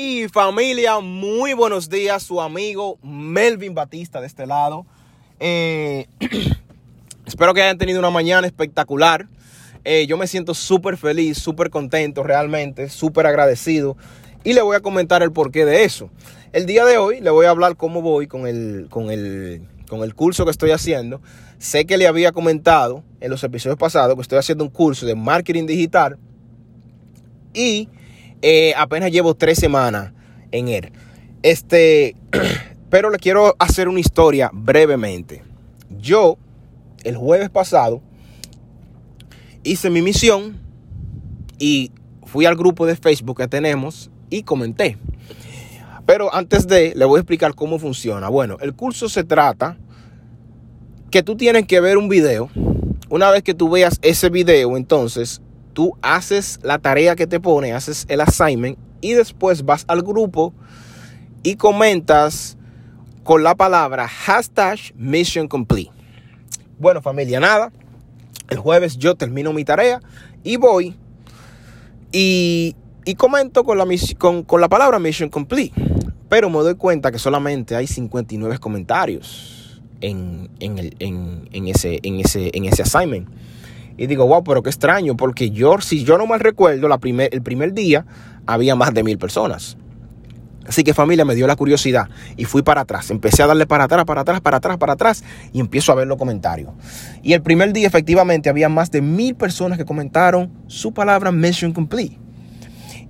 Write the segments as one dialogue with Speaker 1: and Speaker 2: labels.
Speaker 1: Hey familia, muy buenos días, su amigo Melvin Batista de este lado. Eh, espero que hayan tenido una mañana espectacular. Eh, yo me siento súper feliz, súper contento realmente, súper agradecido. Y le voy a comentar el porqué de eso. El día de hoy le voy a hablar cómo voy con el, con el, con el curso que estoy haciendo. Sé que le había comentado en los episodios pasados que estoy haciendo un curso de marketing digital. Y eh, apenas llevo tres semanas en él. Este, pero le quiero hacer una historia brevemente. Yo, el jueves pasado, hice mi misión y fui al grupo de Facebook que tenemos y comenté. Pero antes de, le voy a explicar cómo funciona. Bueno, el curso se trata que tú tienes que ver un video. Una vez que tú veas ese video, entonces tú haces la tarea que te pone, haces el assignment y después vas al grupo y comentas con la palabra hashtag mission complete. Bueno familia, nada. El jueves yo termino mi tarea y voy y, y comento con la, con, con la palabra mission complete. Pero me doy cuenta que solamente hay 59 comentarios en, en, el, en, en ese, en, ese, en ese assignment. Y digo, wow, pero qué extraño, porque yo, si yo no mal recuerdo, la el primer día había más de mil personas. Así que familia me dio la curiosidad y fui para atrás. Empecé a darle para atrás, para atrás, para atrás, para atrás y empiezo a ver los comentarios. Y el primer día efectivamente había más de mil personas que comentaron su palabra mission complete.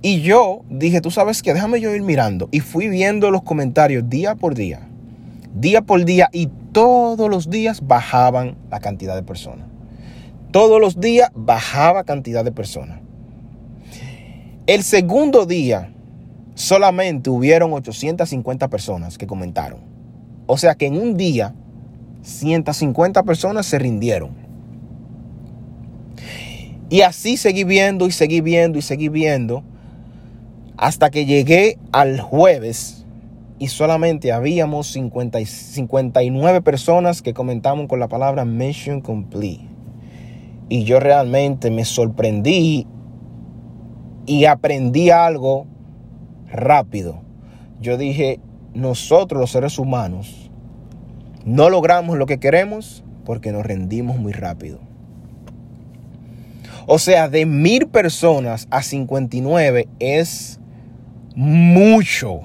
Speaker 1: Y yo dije, tú sabes qué, déjame yo ir mirando. Y fui viendo los comentarios día por día, día por día y todos los días bajaban la cantidad de personas. Todos los días bajaba cantidad de personas. El segundo día solamente hubieron 850 personas que comentaron. O sea que en un día 150 personas se rindieron. Y así seguí viendo y seguí viendo y seguí viendo hasta que llegué al jueves y solamente habíamos 50, 59 personas que comentaban con la palabra mission complete. Y yo realmente me sorprendí y aprendí algo rápido. Yo dije, nosotros los seres humanos no logramos lo que queremos porque nos rendimos muy rápido. O sea, de mil personas a 59 es mucho,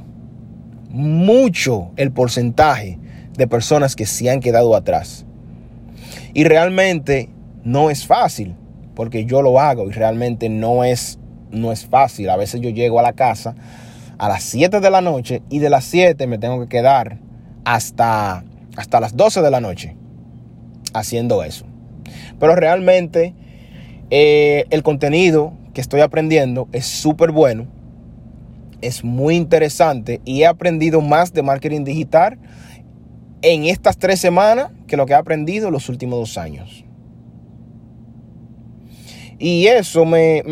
Speaker 1: mucho el porcentaje de personas que se han quedado atrás. Y realmente no es fácil, porque yo lo hago y realmente no es, no es fácil. A veces yo llego a la casa a las 7 de la noche y de las 7 me tengo que quedar hasta, hasta las 12 de la noche haciendo eso. Pero realmente eh, el contenido que estoy aprendiendo es súper bueno, es muy interesante y he aprendido más de marketing digital en estas tres semanas que lo que he aprendido en los últimos dos años. Y eso me,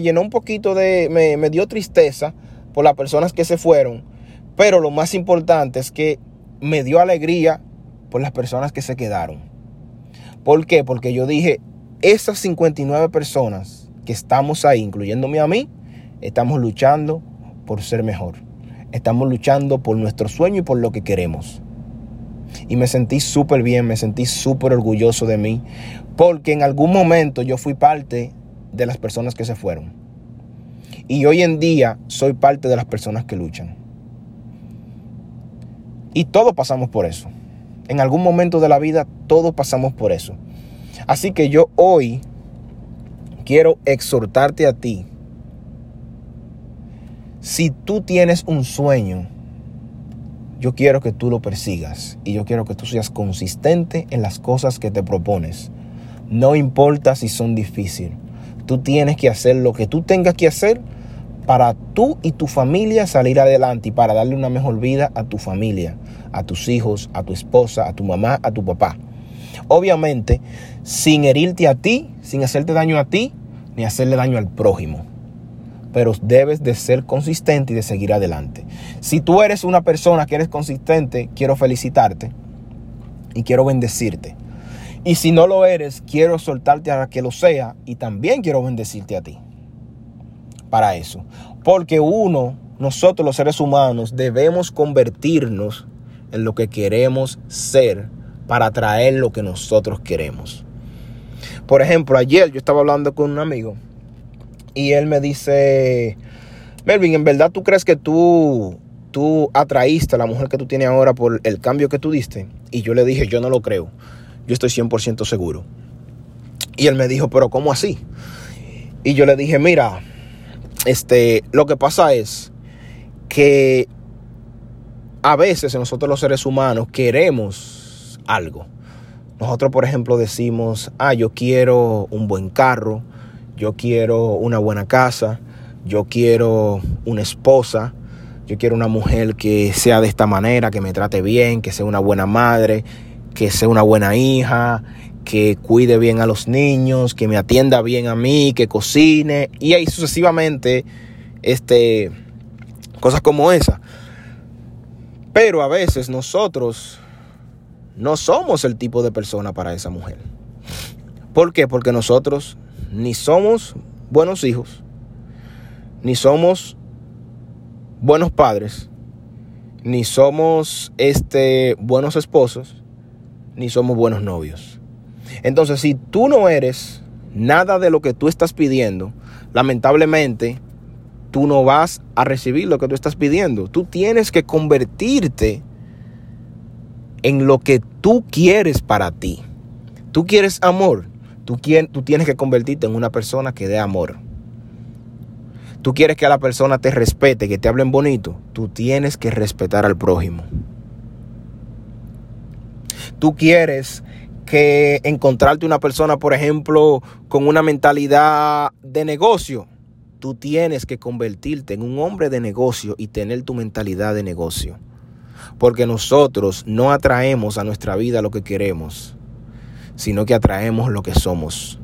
Speaker 1: llenó un poquito de, me, me dio tristeza por las personas que se fueron. Pero lo más importante es que me dio alegría por las personas que se quedaron. ¿Por qué? Porque yo dije, esas 59 personas que estamos ahí, incluyéndome a mí, estamos luchando por ser mejor. Estamos luchando por nuestro sueño y por lo que queremos. Y me sentí súper bien, me sentí súper orgulloso de mí, porque en algún momento yo fui parte de las personas que se fueron. Y hoy en día soy parte de las personas que luchan. Y todos pasamos por eso. En algún momento de la vida todos pasamos por eso. Así que yo hoy quiero exhortarte a ti. Si tú tienes un sueño, yo quiero que tú lo persigas y yo quiero que tú seas consistente en las cosas que te propones. No importa si son difíciles. Tú tienes que hacer lo que tú tengas que hacer para tú y tu familia salir adelante y para darle una mejor vida a tu familia, a tus hijos, a tu esposa, a tu mamá, a tu papá. Obviamente, sin herirte a ti, sin hacerte daño a ti, ni hacerle daño al prójimo. Pero debes de ser consistente y de seguir adelante. Si tú eres una persona que eres consistente, quiero felicitarte y quiero bendecirte. Y si no lo eres, quiero soltarte a que lo sea y también quiero bendecirte a ti. Para eso. Porque uno nosotros los seres humanos debemos convertirnos en lo que queremos ser para atraer lo que nosotros queremos. Por ejemplo, ayer yo estaba hablando con un amigo y él me dice, Melvin, ¿en verdad tú crees que tú, tú atraíste a la mujer que tú tienes ahora por el cambio que tú diste? Y yo le dije, yo no lo creo. Yo estoy 100% seguro. Y él me dijo, pero ¿cómo así? Y yo le dije, mira, este, lo que pasa es que a veces nosotros los seres humanos queremos algo. Nosotros, por ejemplo, decimos, ah, yo quiero un buen carro, yo quiero una buena casa, yo quiero una esposa, yo quiero una mujer que sea de esta manera, que me trate bien, que sea una buena madre, que sea una buena hija, que cuide bien a los niños, que me atienda bien a mí, que cocine y ahí sucesivamente este cosas como esa. Pero a veces nosotros no somos el tipo de persona para esa mujer. ¿Por qué? Porque nosotros ni somos buenos hijos, ni somos buenos padres, ni somos este, buenos esposos, ni somos buenos novios. Entonces, si tú no eres nada de lo que tú estás pidiendo, lamentablemente tú no vas a recibir lo que tú estás pidiendo. Tú tienes que convertirte en lo que tú quieres para ti. Tú quieres amor. Tú, tú tienes que convertirte en una persona que dé amor. Tú quieres que a la persona te respete, que te hablen bonito. Tú tienes que respetar al prójimo. Tú quieres que encontrarte una persona, por ejemplo, con una mentalidad de negocio tú tienes que convertirte en un hombre de negocio y tener tu mentalidad de negocio. Porque nosotros no atraemos a nuestra vida lo que queremos, sino que atraemos lo que somos.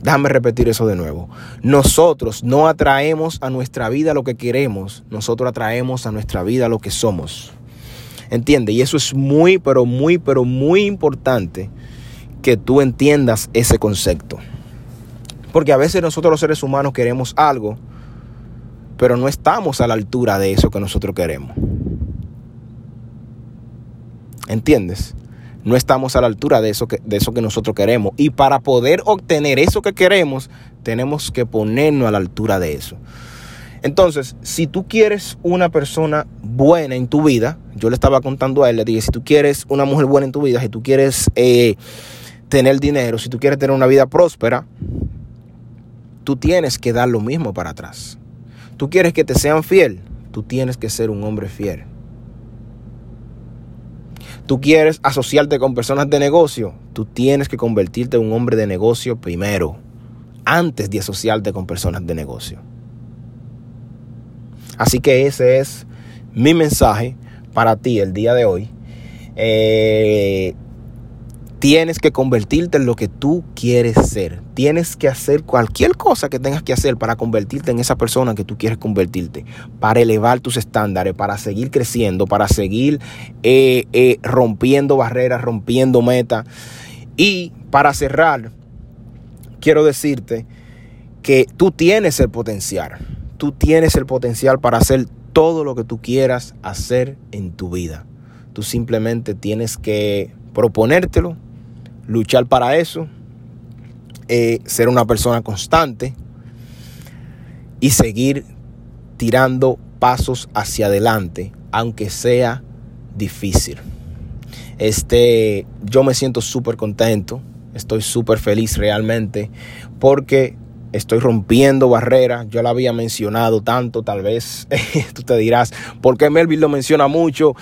Speaker 1: Déjame repetir eso de nuevo. Nosotros no atraemos a nuestra vida lo que queremos, nosotros atraemos a nuestra vida lo que somos. ¿Entiende? Y eso es muy, pero muy, pero muy importante que tú entiendas ese concepto. Porque a veces nosotros los seres humanos queremos algo, pero no estamos a la altura de eso que nosotros queremos. ¿Entiendes? No estamos a la altura de eso, que, de eso que nosotros queremos. Y para poder obtener eso que queremos, tenemos que ponernos a la altura de eso. Entonces, si tú quieres una persona buena en tu vida, yo le estaba contando a él, le dije, si tú quieres una mujer buena en tu vida, si tú quieres eh, tener dinero, si tú quieres tener una vida próspera, tú tienes que dar lo mismo para atrás. Tú quieres que te sean fiel, tú tienes que ser un hombre fiel. Tú quieres asociarte con personas de negocio, tú tienes que convertirte en un hombre de negocio primero, antes de asociarte con personas de negocio. Así que ese es mi mensaje para ti el día de hoy. Eh, Tienes que convertirte en lo que tú quieres ser. Tienes que hacer cualquier cosa que tengas que hacer para convertirte en esa persona que tú quieres convertirte, para elevar tus estándares, para seguir creciendo, para seguir eh, eh, rompiendo barreras, rompiendo metas. Y para cerrar, quiero decirte que tú tienes el potencial. Tú tienes el potencial para hacer todo lo que tú quieras hacer en tu vida. Tú simplemente tienes que proponértelo, luchar para eso, eh, ser una persona constante y seguir tirando pasos hacia adelante, aunque sea difícil. Este, yo me siento súper contento, estoy súper feliz realmente, porque estoy rompiendo barreras. Yo la había mencionado tanto, tal vez tú te dirás, ¿por qué Melvin lo menciona mucho?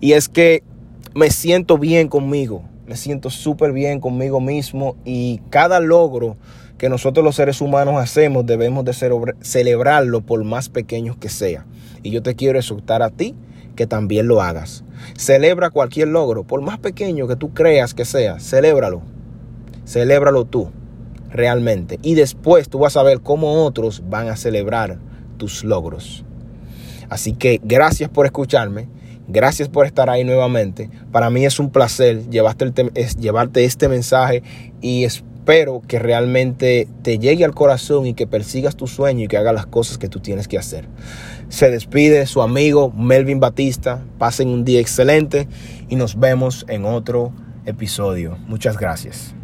Speaker 1: Y es que me siento bien conmigo me siento súper bien conmigo mismo y cada logro que nosotros los seres humanos hacemos debemos de celebrarlo por más pequeño que sea. Y yo te quiero exhortar a ti que también lo hagas. Celebra cualquier logro, por más pequeño que tú creas que sea, celébralo. Celébralo tú, realmente. Y después tú vas a ver cómo otros van a celebrar tus logros. Así que gracias por escucharme. Gracias por estar ahí nuevamente. Para mí es un placer llevarte, este mensaje y pero que realmente te llegue al corazón y que persigas tu sueño y que hagas las cosas que tú tienes que hacer. Se despide su amigo Melvin Batista. Pasen un día excelente y nos vemos en otro episodio. Muchas gracias.